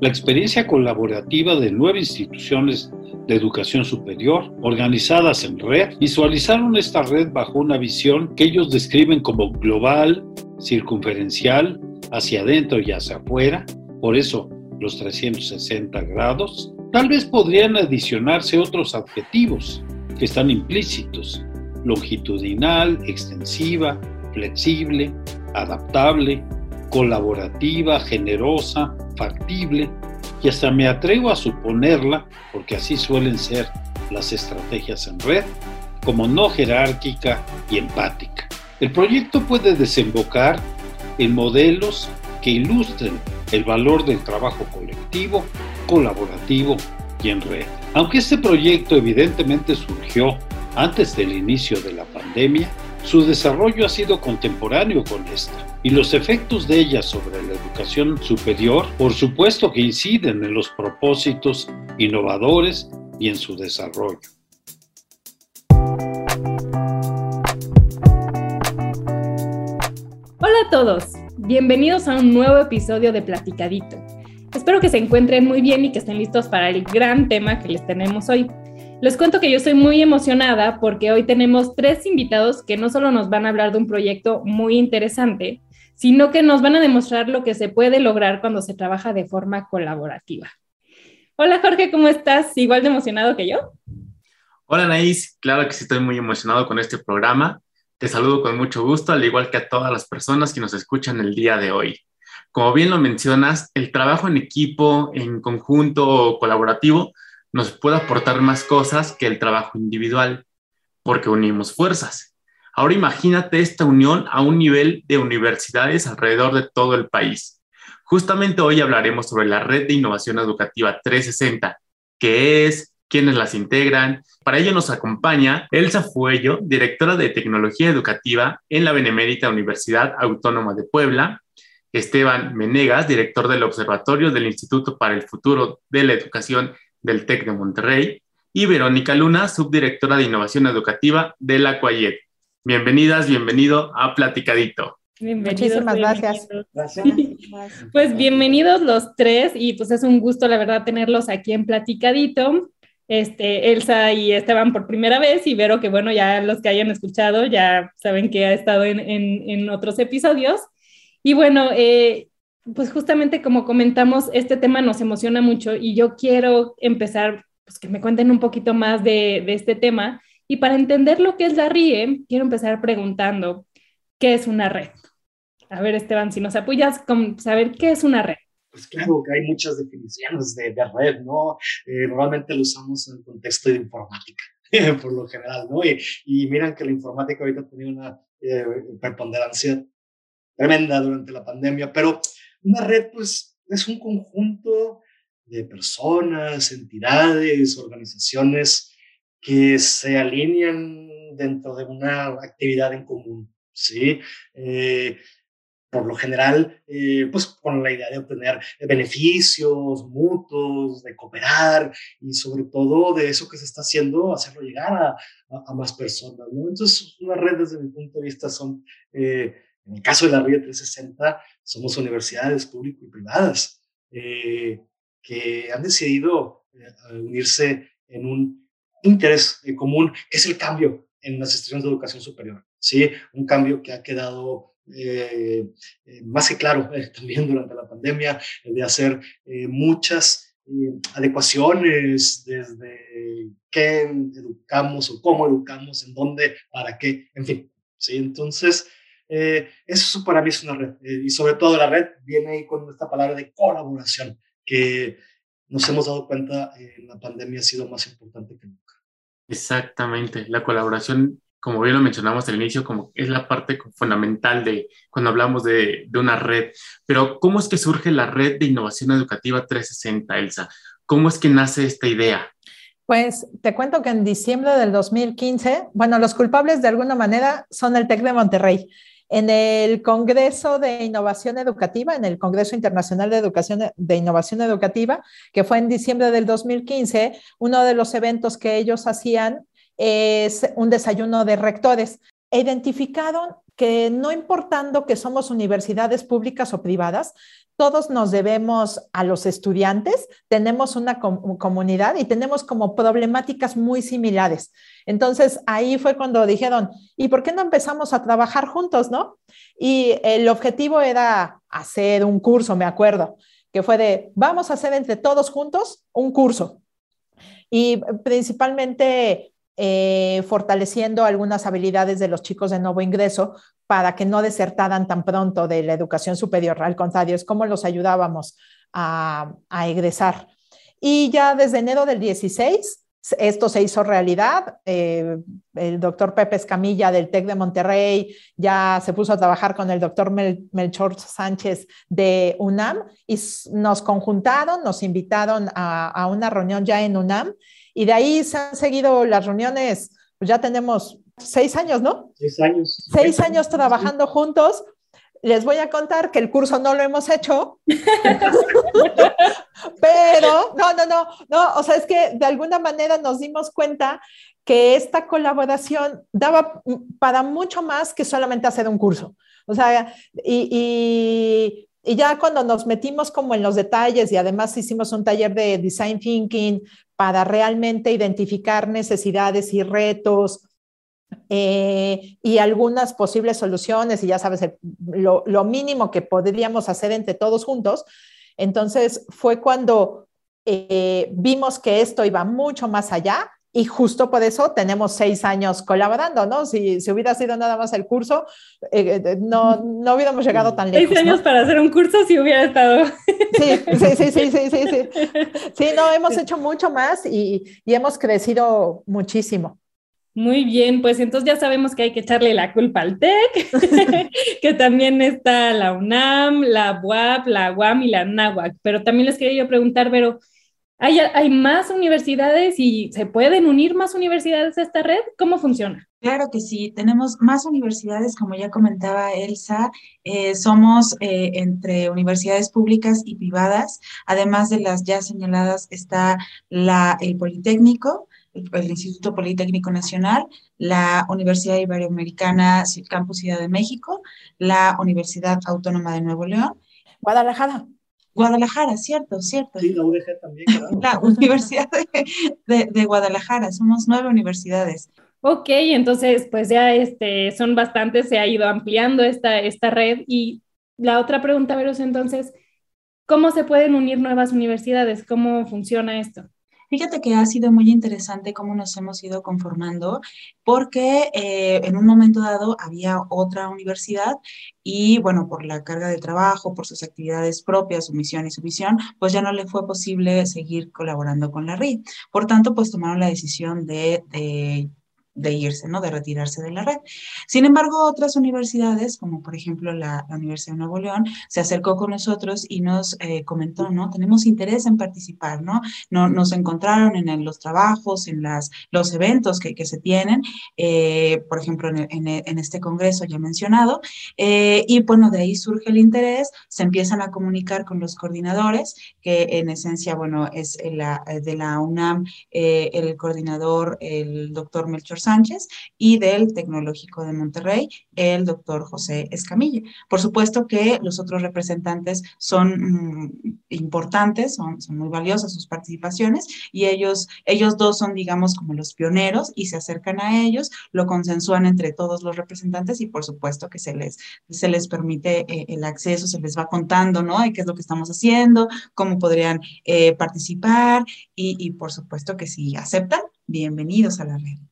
la experiencia colaborativa de nueve instituciones de educación superior organizadas en red visualizaron esta red bajo una visión que ellos describen como global, circunferencial, hacia adentro y hacia afuera, por eso los 360 grados. Tal vez podrían adicionarse otros adjetivos que están implícitos, longitudinal, extensiva, flexible, adaptable, colaborativa, generosa, factible, y hasta me atrevo a suponerla, porque así suelen ser las estrategias en red, como no jerárquica y empática. El proyecto puede desembocar en modelos que ilustren el valor del trabajo colectivo, colaborativo y en red. Aunque este proyecto evidentemente surgió antes del inicio de la pandemia, su desarrollo ha sido contemporáneo con esta y los efectos de ella sobre la educación superior, por supuesto que inciden en los propósitos innovadores y en su desarrollo. Hola a todos, bienvenidos a un nuevo episodio de Platicadito. Espero que se encuentren muy bien y que estén listos para el gran tema que les tenemos hoy. Les cuento que yo estoy muy emocionada porque hoy tenemos tres invitados que no solo nos van a hablar de un proyecto muy interesante, sino que nos van a demostrar lo que se puede lograr cuando se trabaja de forma colaborativa. Hola Jorge, ¿cómo estás? ¿Igual de emocionado que yo? Hola Naís, claro que sí estoy muy emocionado con este programa. Te saludo con mucho gusto, al igual que a todas las personas que nos escuchan el día de hoy. Como bien lo mencionas, el trabajo en equipo, en conjunto o colaborativo nos puede aportar más cosas que el trabajo individual, porque unimos fuerzas. Ahora imagínate esta unión a un nivel de universidades alrededor de todo el país. Justamente hoy hablaremos sobre la Red de Innovación Educativa 360, qué es, quiénes las integran. Para ello nos acompaña Elsa Fuello, directora de Tecnología Educativa en la Benemérita Universidad Autónoma de Puebla, Esteban Menegas, director del Observatorio del Instituto para el Futuro de la Educación del TEC de Monterrey, y Verónica Luna, subdirectora de Innovación Educativa de la CUAYET. Bienvenidas, bienvenido a Platicadito. Muchísimas gracias. Pues bienvenidos los tres y pues es un gusto la verdad tenerlos aquí en Platicadito. Este, Elsa y Esteban por primera vez y Vero que bueno, ya los que hayan escuchado ya saben que ha estado en, en, en otros episodios. Y bueno, eh, pues justamente como comentamos, este tema nos emociona mucho y yo quiero empezar, pues que me cuenten un poquito más de, este tema. Y para entender lo que es la RIE, quiero empezar preguntando, ¿qué es una red? A ver, Esteban, si nos apoyas con saber qué es una red. Pues claro que hay muchas definiciones de, red, ¿no? Eh, normalmente lo usamos en el contexto de informática, por lo general, ¿no? Y, y miran que la informática ahorita ha tenido una eh, preponderancia tremenda durante la pandemia, pero una red, pues, es un conjunto de personas, entidades, organizaciones que se alinean dentro de una actividad en común, ¿sí? Eh, por lo general, eh, pues con la idea de obtener beneficios mutuos, de cooperar y sobre todo de eso que se está haciendo, hacerlo llegar a, a, más personas, ¿no? Entonces, una red desde mi punto de vista son eh, en el caso de la RIE 360, somos universidades públicas y privadas eh, que han decidido eh, unirse en un interés común, que es el cambio en las instituciones de educación superior. ¿sí? Un cambio que ha quedado eh, más que claro también durante la pandemia, de hacer muchas adecuaciones desde qué educamos o cómo educamos, en dónde, para qué, en fin. ¿sí? Entonces, eh, eso para mí es una red. Eh, y sobre todo la red viene ahí con esta palabra de colaboración, que nos hemos dado cuenta eh, en la pandemia ha sido más importante que nunca. Exactamente. La colaboración, como bien lo mencionamos al inicio, como es la parte fundamental de cuando hablamos de, de una red. Pero, ¿cómo es que surge la red de innovación educativa 360, Elsa? ¿Cómo es que nace esta idea? Pues te cuento que en diciembre del 2015, bueno, los culpables de alguna manera son el TEC de Monterrey. En el Congreso de Innovación Educativa, en el Congreso Internacional de Educación de Innovación Educativa, que fue en diciembre del 2015, uno de los eventos que ellos hacían es un desayuno de rectores. Identificaron que no importando que somos universidades públicas o privadas, todos nos debemos a los estudiantes, tenemos una comunidad y tenemos como problemáticas muy similares. Entonces ahí fue cuando dijeron, ¿y por qué no empezamos a trabajar juntos, no? Y el objetivo era hacer un curso, me acuerdo, que fue de, vamos a hacer entre todos juntos un curso. Y principalmente eh, fortaleciendo algunas habilidades de los chicos de nuevo ingreso para que no desertaran tan pronto de la educación superior. Al contrario, es como los ayudábamos a, egresar. Y ya desde enero del 16, esto se hizo realidad. Eh, el doctor Pepe Escamilla del TEC de Monterrey ya se puso a trabajar con el doctor Melchor Sánchez de UNAM y nos conjuntaron, nos invitaron a, a una reunión ya en UNAM y de ahí se han seguido las reuniones, pues ya tenemos seis años, ¿no? Seis años. Seis años trabajando juntos. Les voy a contar que el curso no lo hemos hecho, pero no, no, no, no, o sea, es que de alguna manera nos dimos cuenta que esta colaboración daba para mucho más que solamente hacer un curso. O sea, y, y, y ya cuando nos metimos como en los detalles y además hicimos un taller de design thinking para realmente identificar necesidades y retos eh, y algunas posibles soluciones, y ya sabes, lo, mínimo que podríamos hacer entre todos juntos. Entonces fue cuando eh, vimos que esto iba mucho más allá y justo por eso tenemos seis años colaborando, ¿no? Si, si hubiera sido nada más el curso, eh, no, no hubiéramos llegado tan lejos. Seis años para hacer un curso si hubiera estado. Sí, sí, sí, sí, sí, sí, sí. Sí, no, hemos hecho mucho más y, y hemos crecido muchísimo. Muy bien, pues entonces ya sabemos que hay que echarle la culpa al TEC, que también está la UNAM, la UAP, la UAM y la NAWAC. Pero también les quería yo preguntar, pero ¿Hay, más universidades y se pueden unir más universidades a esta red? ¿Cómo funciona? Claro que sí, tenemos más universidades, como ya comentaba Elsa, eh, somos eh, entre universidades públicas y privadas, además de las ya señaladas está la, el Politécnico, el, Instituto Politécnico Nacional, la Universidad Iberoamericana Campus Ciudad de México, la Universidad Autónoma de Nuevo León. Guadalajara. Guadalajara, cierto, cierto. Sí, la UDG también. La Universidad de, Guadalajara, somos nueve universidades. Ok, entonces pues ya este, son bastantes, se ha ido ampliando esta, esta red. Y la otra pregunta, Veros, entonces, ¿cómo se pueden unir nuevas universidades? ¿Cómo funciona esto? Fíjate que ha sido muy interesante cómo nos hemos ido conformando, porque eh, en un momento dado había otra universidad y bueno, por la carga de trabajo, por sus actividades propias, su misión y su visión, pues ya no le fue posible seguir colaborando con la RID. Por tanto, pues tomaron la decisión de, de de irse, ¿no? De retirarse de la red. Sin embargo, otras universidades, como por ejemplo la, Universidad de Nuevo León, se acercó con nosotros y nos eh, comentó, ¿no? Tenemos interés en participar, ¿no? no nos encontraron en, los trabajos, en las, los eventos que, que se tienen, eh, por ejemplo, en, en, este congreso ya mencionado, eh, y bueno, de ahí surge el interés, se empiezan a comunicar con los coordinadores, que en esencia, bueno, es la, de la UNAM, el coordinador, el doctor Melchor Sánchez y del Tecnológico de Monterrey, el doctor José Escamilla. Por supuesto que los otros representantes son mm, importantes, son, muy valiosas sus participaciones y ellos, ellos dos son, digamos, como los pioneros y se acercan a ellos, lo consensúan entre todos los representantes y por supuesto que se les, se les permite eh, el acceso, se les va contando, ¿no? Y qué es lo que estamos haciendo, cómo podrían eh, participar y por supuesto que si aceptan, bienvenidos a la red.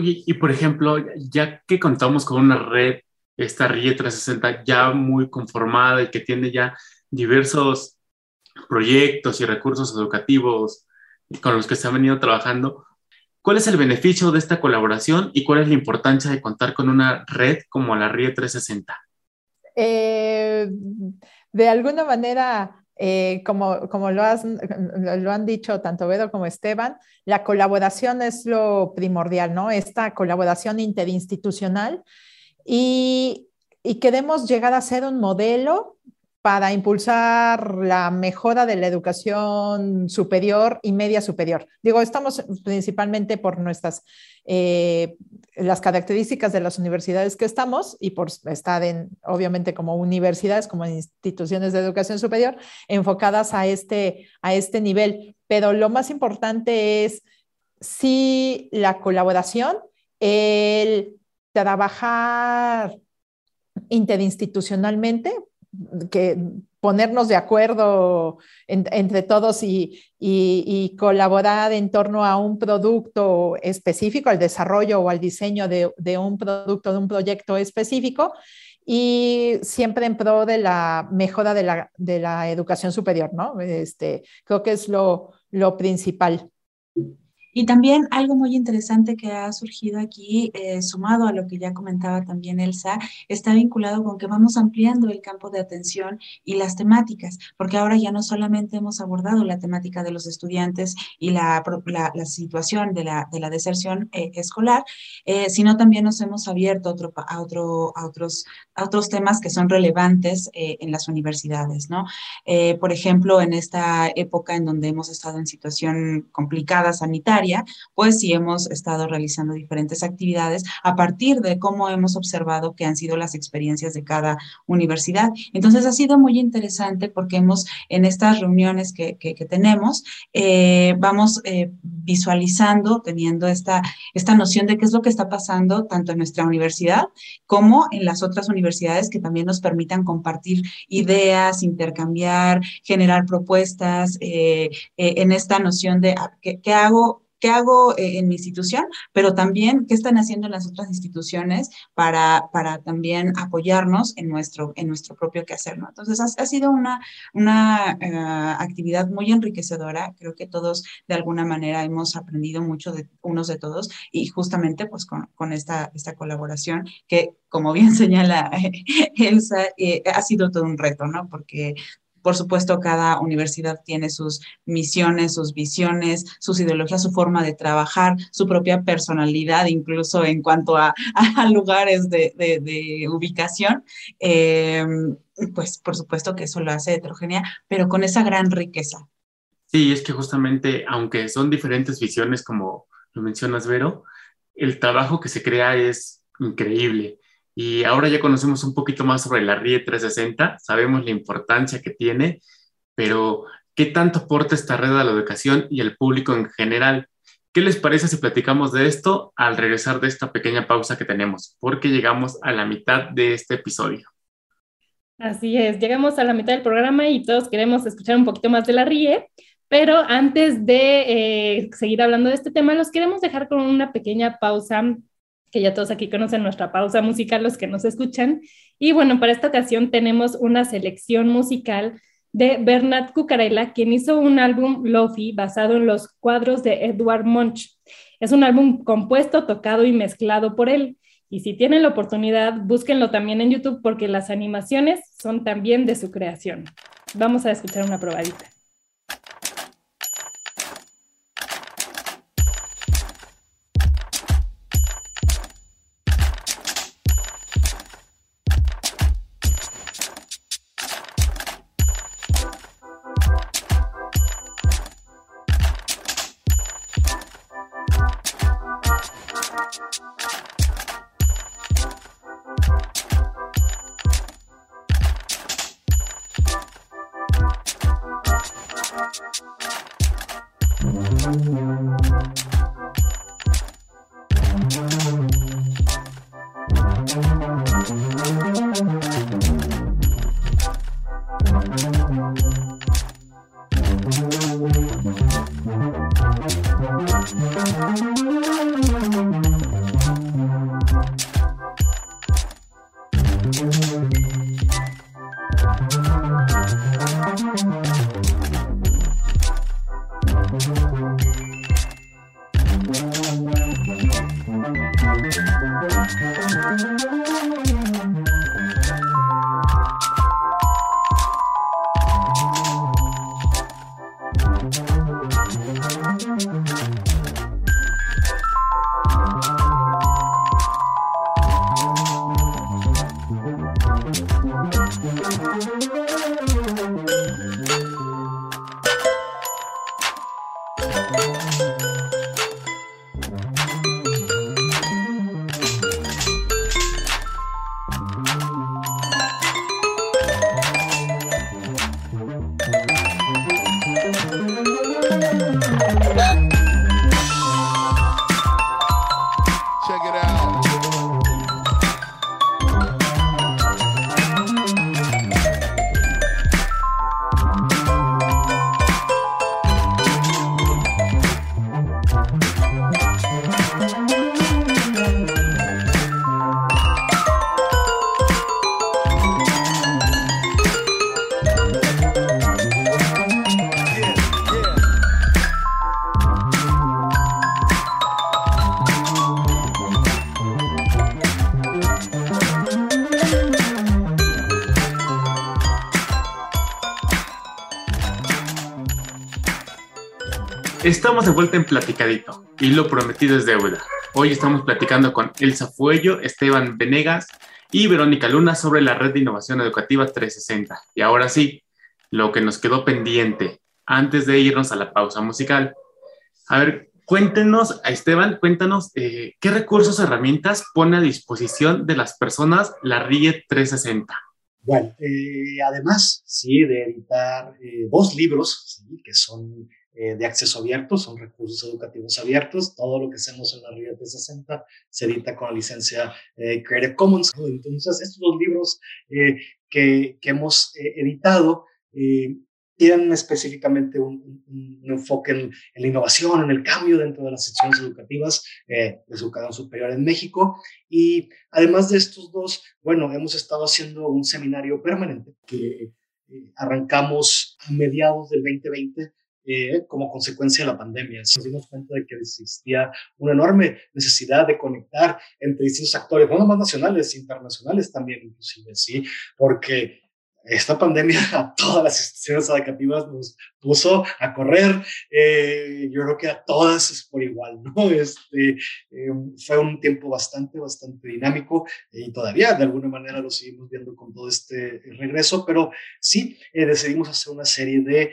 Y por ejemplo, ya que contamos con una red, esta RIE 360 ya muy conformada y que tiene ya diversos proyectos y recursos educativos con los que se ha venido trabajando, ¿cuál es el beneficio de esta colaboración y cuál es la importancia de contar con una red como la RIE 360? Eh, de alguna manera, eh, como, como lo, han dicho tanto Bedo como Esteban, la colaboración es lo primordial, ¿no? Esta colaboración interinstitucional y, y queremos llegar a ser un modelo para impulsar la mejora de la educación superior y media superior. Digo, estamos principalmente por nuestras, eh, las características de las universidades que estamos y por estar en, obviamente, como universidades, como instituciones de educación superior, enfocadas a este, a este nivel. Pero lo más importante es sí la colaboración, el trabajar interinstitucionalmente, que ponernos de acuerdo entre todos y, colaborar en torno a un producto específico, al desarrollo o al diseño de, un producto, de un proyecto específico, y siempre en pro de la mejora de la, educación superior, ¿no? Este, creo que es lo, lo principal. Y también algo muy interesante que ha surgido aquí, eh, sumado a lo que ya comentaba también Elsa, está vinculado con que vamos ampliando el campo de atención y las temáticas, porque ahora ya no solamente hemos abordado la temática de los estudiantes y la, la, situación de la, de la deserción eh, escolar, eh, sino también nos hemos abierto otro, a, otro, a, otros, a otros temas que son relevantes en las universidades, ¿no? por ejemplo, en esta época en donde hemos estado en situación complicada sanitaria, pues sí hemos estado realizando diferentes actividades a partir de cómo hemos observado que han sido las experiencias de cada universidad. Entonces ha sido muy interesante porque hemos en estas reuniones que, tenemos, eh, vamos eh, visualizando, teniendo esta, esta noción de qué es lo que está pasando tanto en nuestra universidad como en las otras universidades que también nos permitan compartir ideas, intercambiar, generar propuestas eh, en esta noción de ah, qué hago qué hago eh, en mi institución, pero también qué están haciendo las otras instituciones para, para también apoyarnos en nuestro, en nuestro propio quehacer. ¿no? Entonces, ha, sido una, una eh, actividad muy enriquecedora. Creo que todos, de alguna manera, hemos aprendido mucho de unos de todos y justamente pues con, con esta, esta colaboración que, como bien señala Elsa, eh, ha sido todo un reto, ¿no? Porque por supuesto, cada universidad tiene sus misiones, sus visiones, sus ideologías, su forma de trabajar, su propia personalidad, incluso en cuanto a, lugares de, ubicación. Em, pues por supuesto que eso lo hace heterogénea, pero con esa gran riqueza. Sí, es que justamente, aunque son diferentes visiones, como lo mencionas, Vero, el trabajo que se crea es increíble. Y ahora ya conocemos un poquito más sobre la RIE 360, sabemos la importancia que tiene, pero ¿qué tanto aporta esta red a la educación y al público en general? ¿Qué les parece si platicamos de esto al regresar de esta pequeña pausa que tenemos? Porque llegamos a la mitad de este episodio. Así es, llegamos a la mitad del programa y todos queremos escuchar un poquito más de la RIE, pero antes de eh, seguir hablando de este tema, los queremos dejar con una pequeña pausa que ya todos aquí conocen nuestra pausa musical, los que nos escuchan. Y bueno, para esta ocasión tenemos una selección musical de Bernard Cucarella, quien hizo un álbum Lofi basado en los cuadros de Edward Munch. Es un álbum compuesto, tocado y mezclado por él. Y si tienen la oportunidad, búsquenlo también en YouTube porque las animaciones son también de su creación. Vamos a escuchar una probadita. Estamos de vuelta en Platicadito y lo prometido es deuda. Hoy estamos platicando con Elsa Fuello, Esteban Venegas y Verónica Luna sobre la red de innovación educativa 360. Y ahora sí, lo que nos quedó pendiente antes de irnos a la pausa musical. A ver, cuéntenos, Esteban, cuéntanos eh, qué recursos herramientas pone a disposición de las personas la RIE 360. Bueno, eh, además, sí, de editar eh, dos libros, que son eh, de acceso abierto, son recursos educativos abiertos. Todo lo que hacemos en la RIA 360 se edita con la licencia eh, Creative Commons. Entonces, estos dos libros eh, que, que, hemos editado tienen específicamente un, enfoque en, la innovación, en el cambio dentro de las secciones educativas de educación superior en México. Y además de estos dos, bueno, hemos estado haciendo un seminario permanente que arrancamos a mediados del 2020 eh, como consecuencia de la pandemia. Nos dimos cuenta de que existía una enorme necesidad de conectar entre distintos actores, no nomás nacionales, internacionales también inclusive, ¿sí? Porque esta pandemia a todas las instituciones educativas nos puso a correr, eh, yo creo que a todas es por igual, ¿no? Este, eh, fue un tiempo bastante, bastante dinámico y todavía de alguna manera lo seguimos viendo con todo este regreso, pero sí eh, decidimos hacer una serie de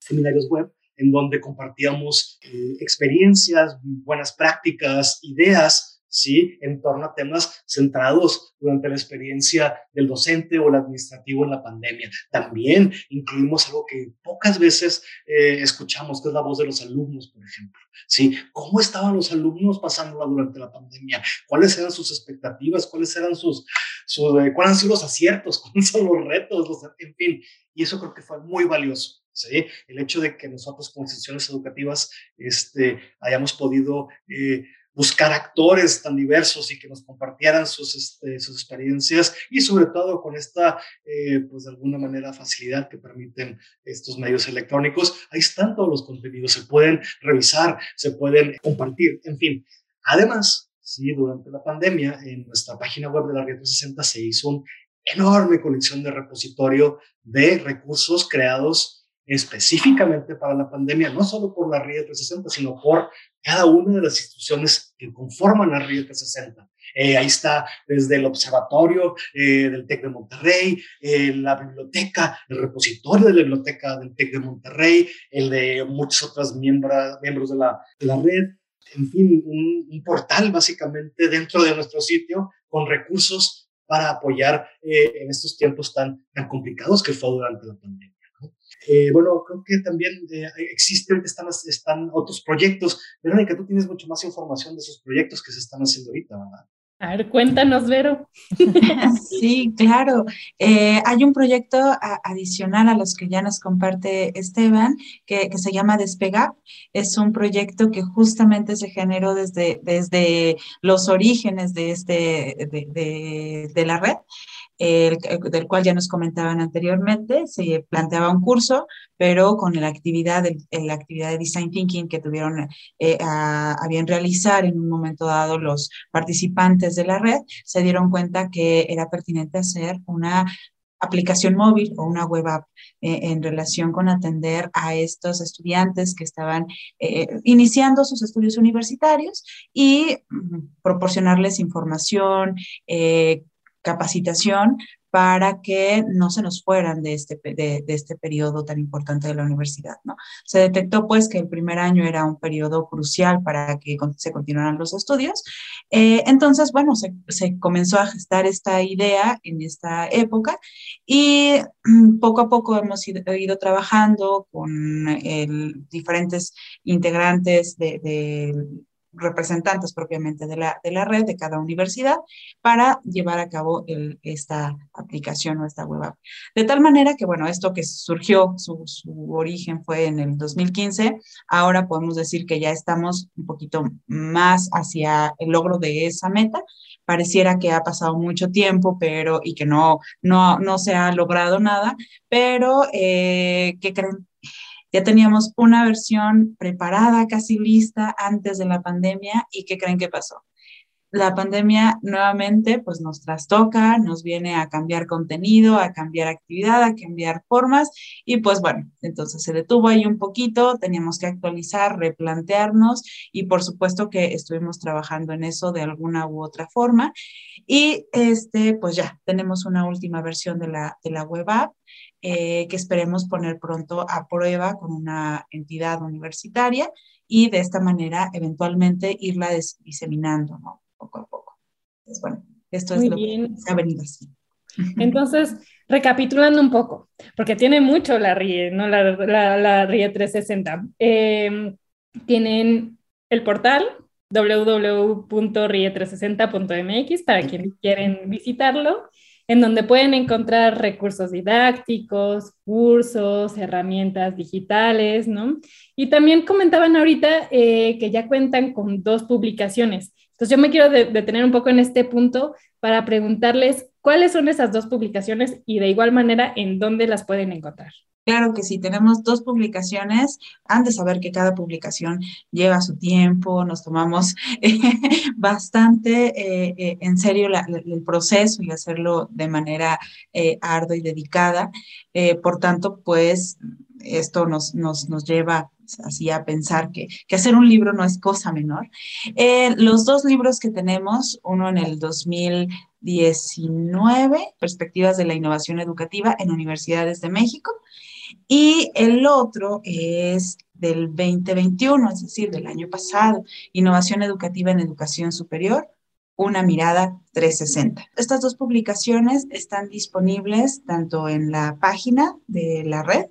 seminarios web en donde compartíamos experiencias, buenas prácticas, ideas, ¿sí? En torno a temas centrados durante la experiencia del docente o el administrativo en la pandemia. También incluimos algo que pocas veces eh, escuchamos, que es la voz de los alumnos, por ejemplo, ¿sí? ¿Cómo estaban los alumnos pasándola durante la pandemia? ¿Cuáles eran sus expectativas? ¿Cuáles eran sus, eh, cuáles han sido los aciertos? ¿Cuáles son los retos? en fin, y eso creo que fue muy valioso. ¿Sí? El hecho de que nosotros como instituciones educativas este, hayamos podido eh, buscar actores tan diversos y que nos compartieran sus, este, sus experiencias y sobre todo con esta, eh, pues de alguna manera, facilidad que permiten estos medios electrónicos. Ahí están todos los contenidos, se pueden revisar, se pueden compartir, en fin. Además, sí, durante la pandemia, en nuestra página web de la Red 360 se hizo una enorme colección de repositorio de recursos creados específicamente para la pandemia, no solo por la RIE 360, sino por cada una de las instituciones que conforman la RIE 360. Eh, ahí está desde el observatorio eh, del TEC de Monterrey, eh, la biblioteca, el repositorio de la biblioteca del TEC de Monterrey, el de muchos otros miembros, de la, de la red, en fin, un, un, portal básicamente dentro de nuestro sitio con recursos para apoyar en estos tiempos tan, tan complicados que fue durante la pandemia. Eh, bueno, creo que también eh, existen, están, están otros proyectos. Verónica, tú tienes mucho más información de esos proyectos que se están haciendo ahorita, ¿verdad? A ver, cuéntanos, Vero. Sí, claro. Eh, hay un proyecto adicional a los que ya nos comparte Esteban, que, se llama Despega. Es un proyecto que justamente se generó desde, desde los orígenes de, este, de, de la red del cual ya nos comentaban anteriormente, se planteaba un curso, pero con la actividad de, la actividad de Design Thinking que tuvieron eh, a, bien realizar en un momento dado los participantes de la red, se dieron cuenta que era pertinente hacer una aplicación móvil o una web app eh, en relación con atender a estos estudiantes que estaban eh, iniciando sus estudios universitarios y mm, proporcionarles información, capacitación para que no se nos fueran de este, de, este periodo tan importante de la universidad. ¿no? Se detectó pues que el primer año era un periodo crucial para que se continuaran los estudios. Eh, entonces, bueno, se, se, comenzó a gestar esta idea en esta época y poco a poco hemos ido, ido trabajando con el, diferentes integrantes de, de representantes propiamente de la, de la red de cada universidad para llevar a cabo esta aplicación o esta web app. De tal manera que, bueno, esto que surgió, su, origen fue en el 2015, ahora podemos decir que ya estamos un poquito más hacia el logro de esa meta. Pareciera que ha pasado mucho tiempo, pero y que no, no, no se ha logrado nada, pero eh, ¿qué creen? Ya teníamos una versión preparada, casi lista antes de la pandemia y ¿qué creen que pasó? La pandemia nuevamente pues nos trastoca, nos viene a cambiar contenido, a cambiar actividad, a cambiar formas y pues bueno, entonces se detuvo ahí un poquito, teníamos que actualizar, replantearnos y por supuesto que estuvimos trabajando en eso de alguna u otra forma y este pues ya tenemos una última versión de la, de la web app eh, que esperemos poner pronto a prueba con una entidad universitaria y de esta manera eventualmente irla diseminando ¿no? poco a poco. Entonces, bueno, esto es lo que se ha venido así. Entonces, recapitulando un poco, porque tiene mucho la RIE, ¿no? La, la, RIE 360. Em, tienen el portal www.rie360.mx para quienes quieren visitarlo en donde pueden encontrar recursos didácticos, cursos, herramientas digitales, ¿no? Y también comentaban ahorita eh, que ya cuentan con dos publicaciones. Entonces yo me quiero detener un poco en este punto para preguntarles cuáles son esas dos publicaciones y de igual manera en dónde las pueden encontrar. Claro que sí, tenemos dos publicaciones. Han de saber que cada publicación lleva su tiempo, nos tomamos bastante eh, eh, en serio el proceso y hacerlo de manera eh, ardua y dedicada. por tanto, pues esto nos, nos, nos lleva así a pensar que, que, hacer un libro no es cosa menor. los dos libros que tenemos, uno en el 2019, Perspectivas de la Innovación Educativa en Universidades de México, y el otro es del 2021, es decir, del año pasado, Innovación Educativa en Educación Superior, una mirada 360. Estas dos publicaciones están disponibles tanto en la página de la red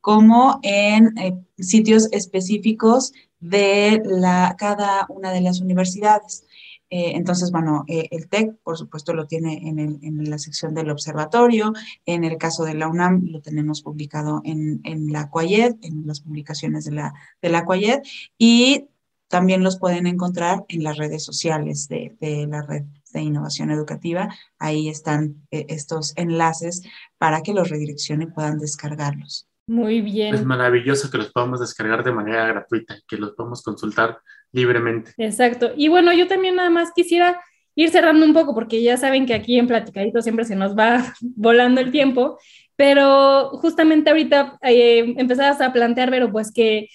como en eh, sitios específicos de la, cada una de las universidades. Eh, entonces, bueno, eh, el TEC, por supuesto, lo tiene en, la sección del observatorio. En el caso de la UNAM, lo tenemos publicado en, la CUAYED, en las publicaciones de la, de la CUAYED. Y también los pueden encontrar en las redes sociales de, la red de innovación educativa. Ahí están eh, estos enlaces para que los redireccionen y puedan descargarlos. Muy bien. Es maravilloso que los podamos descargar de manera gratuita, que los podamos consultar libremente. Exacto. Y bueno, yo también nada más quisiera ir cerrando un poco, porque ya saben que aquí en Platicadito siempre se nos va volando el tiempo, pero justamente ahorita eh, empezabas a plantear, pero pues que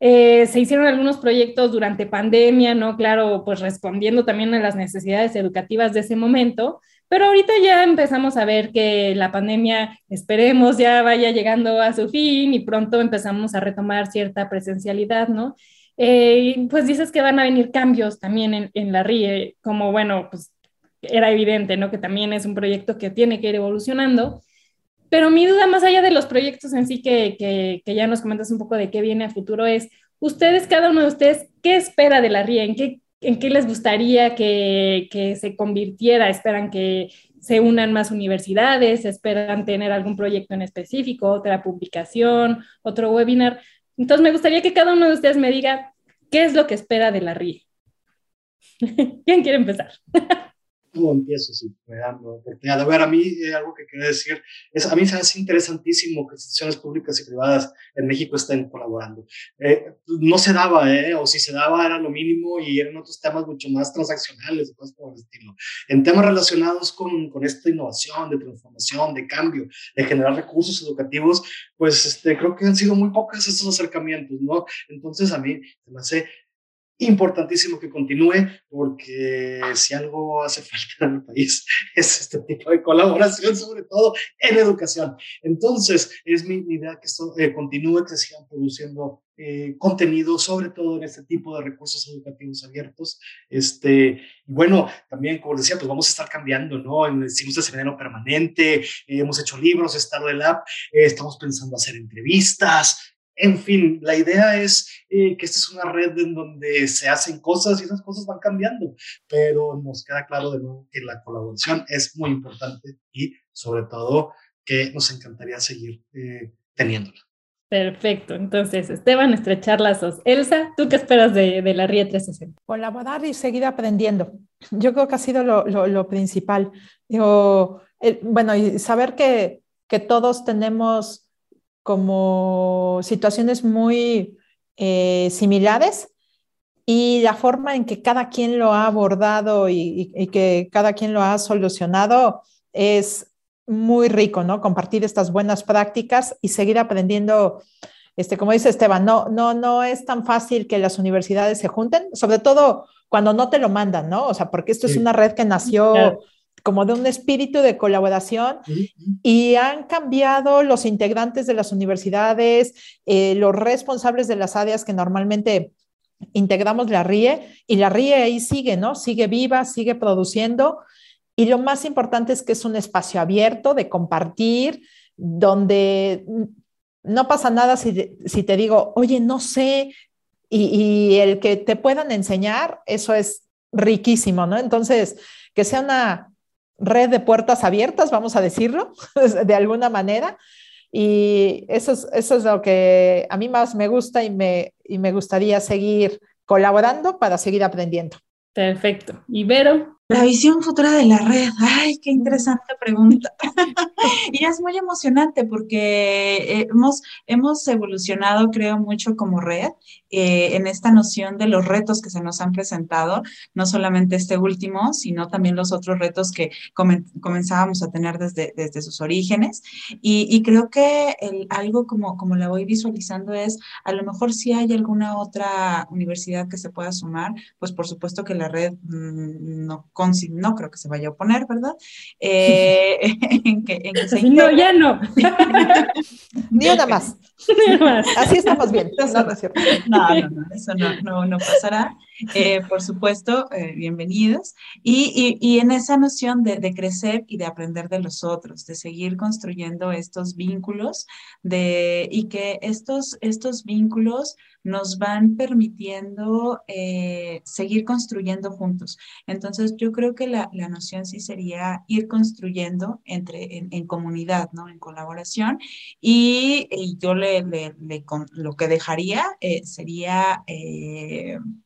eh, se hicieron algunos proyectos durante pandemia, ¿no? Claro, pues respondiendo también a las necesidades educativas de ese momento, pero ahorita ya empezamos a ver que la pandemia, esperemos, ya vaya llegando a su fin y pronto empezamos a retomar cierta presencialidad, ¿no? Eh, pues dices que van a venir cambios también en, la RIE, como bueno, pues era evidente, ¿no? Que también es un proyecto que tiene que ir evolucionando. Pero mi duda, más allá de los proyectos en sí, que, que, ya nos comentas un poco de qué viene a futuro, es, ustedes, cada uno de ustedes, ¿qué espera de la RIE? ¿En qué, en qué les gustaría que, que se convirtiera? ¿Esperan que se unan más universidades? ¿Esperan tener algún proyecto en específico, otra publicación, otro webinar? Entonces me gustaría que cada uno de ustedes me diga qué es lo que espera de la RIE. ¿Quién quiere empezar? ¿Cómo empiezo? Sí, me dan la oportunidad. A ver, a mí eh, algo que quería decir es, a mí se hace interesantísimo que instituciones públicas y privadas en México estén colaborando. Eh, no se daba, eh, o si se daba era lo mínimo y eran otros temas mucho más transaccionales y por el estilo. En temas relacionados con, con esta innovación, de transformación, de cambio, de generar recursos educativos, pues este, creo que han sido muy pocos estos acercamientos, ¿no? Entonces a mí se me hace importantísimo que continúe porque si algo hace falta en el país es este tipo de colaboración, sobre todo en educación. Entonces, es mi, idea que esto eh, continúe, que se sigan produciendo eh, contenido, sobre todo en este tipo de recursos educativos abiertos. Este, bueno, también, como decía, pues vamos a estar cambiando, ¿no? En, hicimos de seminario permanente, eh, hemos hecho libros, está el app, estamos pensando hacer entrevistas, en fin, la idea es eh, que esta es una red en donde se hacen cosas y esas cosas van cambiando, pero nos queda claro de nuevo que la colaboración es muy importante y sobre todo que nos encantaría seguir eh, teniéndola. Perfecto. Entonces, Esteban, estrechar lazos. Elsa, ¿tú qué esperas de, la RIE 360? Colaborar y seguir aprendiendo. Yo creo que ha sido lo, principal. Digo, bueno, y saber que, que todos tenemos como situaciones muy eh, similares y la forma en que cada quien lo ha abordado y, que cada quien lo ha solucionado es muy rico, ¿no? Compartir estas buenas prácticas y seguir aprendiendo. Este, como dice Esteban, no, no, no es tan fácil que las universidades se junten, sobre todo cuando no te lo mandan, ¿no? O sea, porque esto es una red que nació como de un espíritu de colaboración y han cambiado los integrantes de las universidades, eh, los responsables de las áreas que normalmente integramos la RIE y la RIE ahí sigue, ¿no? Sigue viva, sigue produciendo y lo más importante es que es un espacio abierto de compartir, donde no pasa nada si, te digo, oye, no sé, y, y el que te puedan enseñar, eso es riquísimo, ¿no? Entonces, que sea una red de puertas abiertas, vamos a decirlo, de alguna manera. Y eso es, eso es lo que a mí más me gusta y me, y me gustaría seguir colaborando para seguir aprendiendo. Perfecto. ¿Y Vero? La visión futura de la red. Ay, qué interesante pregunta. y es muy emocionante porque eh, hemos, hemos evolucionado, creo, mucho como red eh, en esta noción de los retos que se nos han presentado, no solamente este último, sino también los otros retos que comenzábamos a tener desde, desde sus orígenes. Y, creo que algo como, como la voy visualizando es, a lo mejor si hay alguna otra universidad que se pueda sumar, pues por supuesto que la red mm, no no creo que se vaya a oponer, ¿verdad? Eh, en que, no, ya no. Ni una más. Así estamos bien. No, no, no, no, eso no, no, pasará. Eh, por supuesto, eh, bienvenidos. Y, y, en esa noción de, crecer y de aprender de los otros, de seguir construyendo estos vínculos de, y que estos, estos vínculos nos van permitiendo eh, seguir construyendo juntos. Entonces, yo creo que la, la noción sí sería ir construyendo entre, en, comunidad, ¿no? En colaboración. Y, yo le, le, le, lo que dejaría sería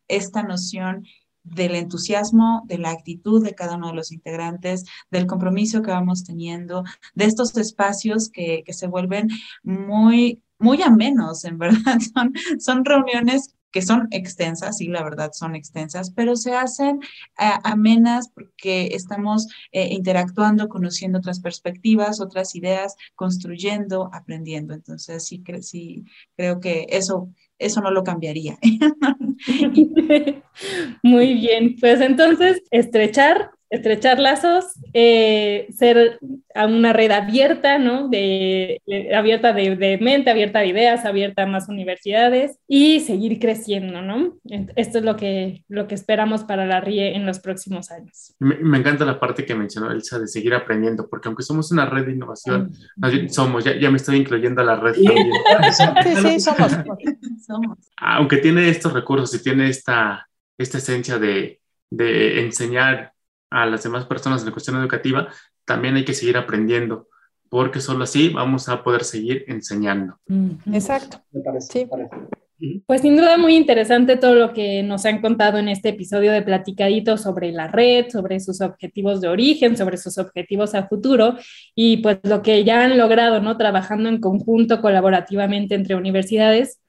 esta noción del entusiasmo, de la actitud de cada uno de los integrantes, del compromiso que vamos teniendo, de estos espacios que, que se vuelven muy muy amenos, en verdad. Son, son reuniones que son extensas, sí, la verdad son extensas, pero se hacen eh, amenas porque estamos eh, interactuando, conociendo otras perspectivas, otras ideas, construyendo, aprendiendo. Entonces, sí, sí creo que eso, eso no lo cambiaría. Muy bien, pues entonces, estrechar estrechar lazos, eh, ser a una red abierta, ¿no? De, abierta de, mente, abierta de ideas, abierta a más universidades y seguir creciendo, ¿no? Esto es lo que, lo que esperamos para la RIE en los próximos años. Me, encanta la parte que mencionó Elsa de seguir aprendiendo, porque aunque somos una red de innovación, somos, ya, ya, me estoy incluyendo a la red también. Sí, sí, somos. somos. Aunque tiene estos recursos y tiene esta, esta esencia de, de enseñar a las demás personas en la cuestión educativa, también hay que seguir aprendiendo, porque solo así vamos a poder seguir enseñando. Exacto. Me parece, Pues sin duda muy interesante todo lo que nos han contado en este episodio de Platicadito sobre la red, sobre sus objetivos de origen, sobre sus objetivos a futuro y pues lo que ya han logrado, ¿no? Trabajando en conjunto, colaborativamente entre universidades.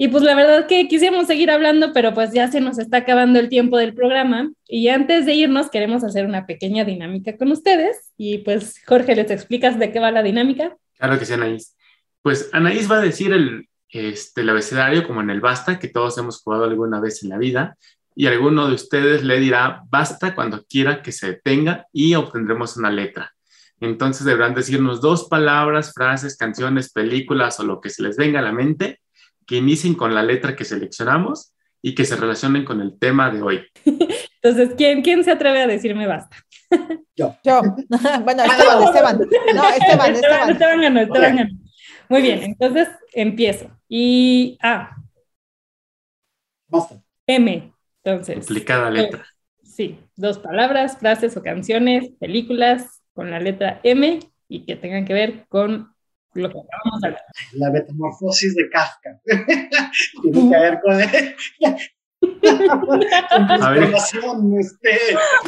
Y pues la verdad que quisiéramos seguir hablando, pero pues ya se nos está acabando el tiempo del programa. Y antes de irnos, queremos hacer una pequeña dinámica con ustedes. Y pues, Jorge, ¿les explicas de qué va la dinámica? Claro que sí, Anaís. Pues Anaís va a decir el, este, el abecedario como en el basta, que todos hemos jugado alguna vez en la vida, y alguno de ustedes le dirá basta cuando quiera que se detenga y obtendremos una letra. Entonces deberán decirnos dos palabras, frases, canciones, películas o lo que se les venga a la mente que inicien con la letra que seleccionamos y que se relacionen con el tema de hoy. Entonces, ¿quién, quién se atreve a decirme basta? Yo. Yo. bueno, Esteban, Esteban. No, Esteban, Esteban. Esteban ganó, Esteban ganó. Muy bien, entonces empiezo. Y A. Basta. M. Entonces. Complicada letra. Sí, dos palabras, frases o canciones, películas con la letra M y que tengan que ver con lo que acabamos de hablar. La metamorfosis de Kafka. Tiene que ver con a ver. este,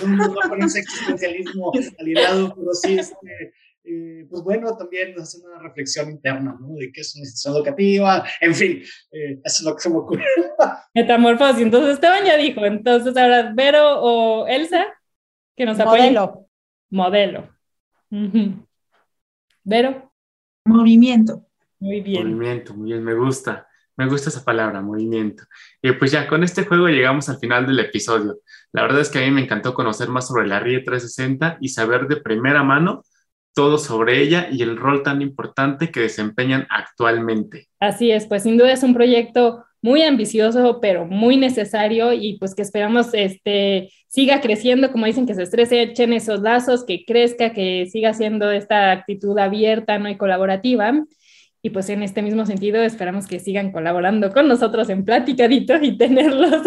no, no con ese existencialismo alienado, pero sí, este, eh, pues bueno, también hace una reflexión interna, ¿no? De qué es una institución educativa, en fin, eh, eso es lo que se me ocurre. Metamorfosis, entonces Esteban ya dijo, entonces ahora Vero o Elsa, que nos apoyen. Modelo. Modelo. Vero. Movimiento. Muy bien. Movimiento, muy bien, me gusta. Me gusta esa palabra, movimiento. Y pues ya, con este juego llegamos al final del episodio. La verdad es que a mí me encantó conocer más sobre la RIE 360 y saber de primera mano todo sobre ella y el rol tan importante que desempeñan actualmente. Así es, pues sin duda es un proyecto muy ambicioso, pero muy necesario y pues que esperamos este, siga creciendo, como dicen, que se estrese, echen esos lazos, que crezca, que siga siendo esta actitud abierta ¿no? y colaborativa. Y pues en este mismo sentido esperamos que sigan colaborando con nosotros en Platicadito y tenerlos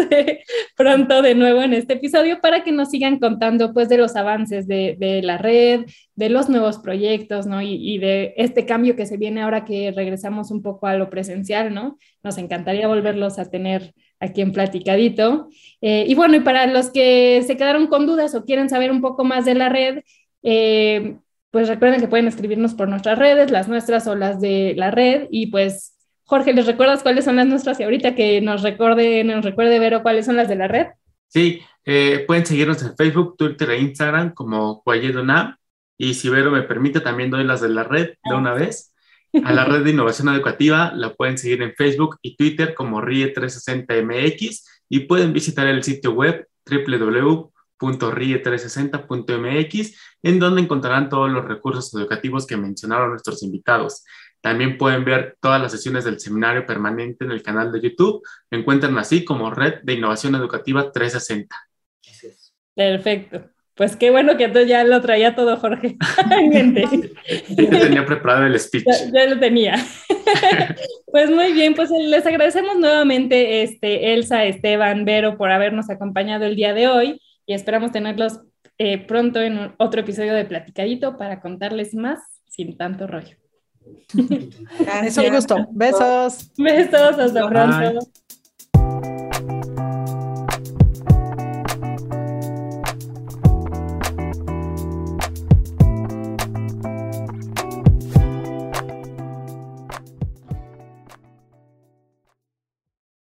pronto de nuevo en este episodio para que nos sigan contando pues de los avances de, de la red, de los nuevos proyectos, ¿no? Y, de este cambio que se viene ahora que regresamos un poco a lo presencial, ¿no? Nos encantaría volverlos a tener aquí en Platicadito. Eh, y bueno, y para los que se quedaron con dudas o quieren saber un poco más de la red, eh, pues recuerden que pueden escribirnos por nuestras redes, las nuestras o las de la red. Y pues, Jorge, ¿les recuerdas cuáles son las nuestras? Y ahorita que nos recuerde, nos recuerde Vero cuáles son las de la red. Sí, eh, pueden seguirnos en Facebook, Twitter e Instagram como Cuayedona. Y si Vero me permite, también doy las de la red de una vez. A la red de innovación educativa la pueden seguir en Facebook y Twitter como RIE360MX y pueden visitar el sitio web www rie360.mx, en donde encontrarán todos los recursos educativos que mencionaron nuestros invitados. También pueden ver todas las sesiones del seminario permanente en el canal de YouTube. Me encuentran así como Red de Innovación Educativa 360. Perfecto. Pues qué bueno que entonces ya lo traía todo Jorge en mente. Ya tenía preparado el speech. Ya, lo tenía. pues muy bien, pues les agradecemos nuevamente este, Elsa, Esteban, Vero por habernos acompañado el día de hoy y esperamos tenerlos eh, pronto en otro episodio de Platicadito para contarles más sin tanto rollo. Es un gusto. Besos. Besos, hasta pronto.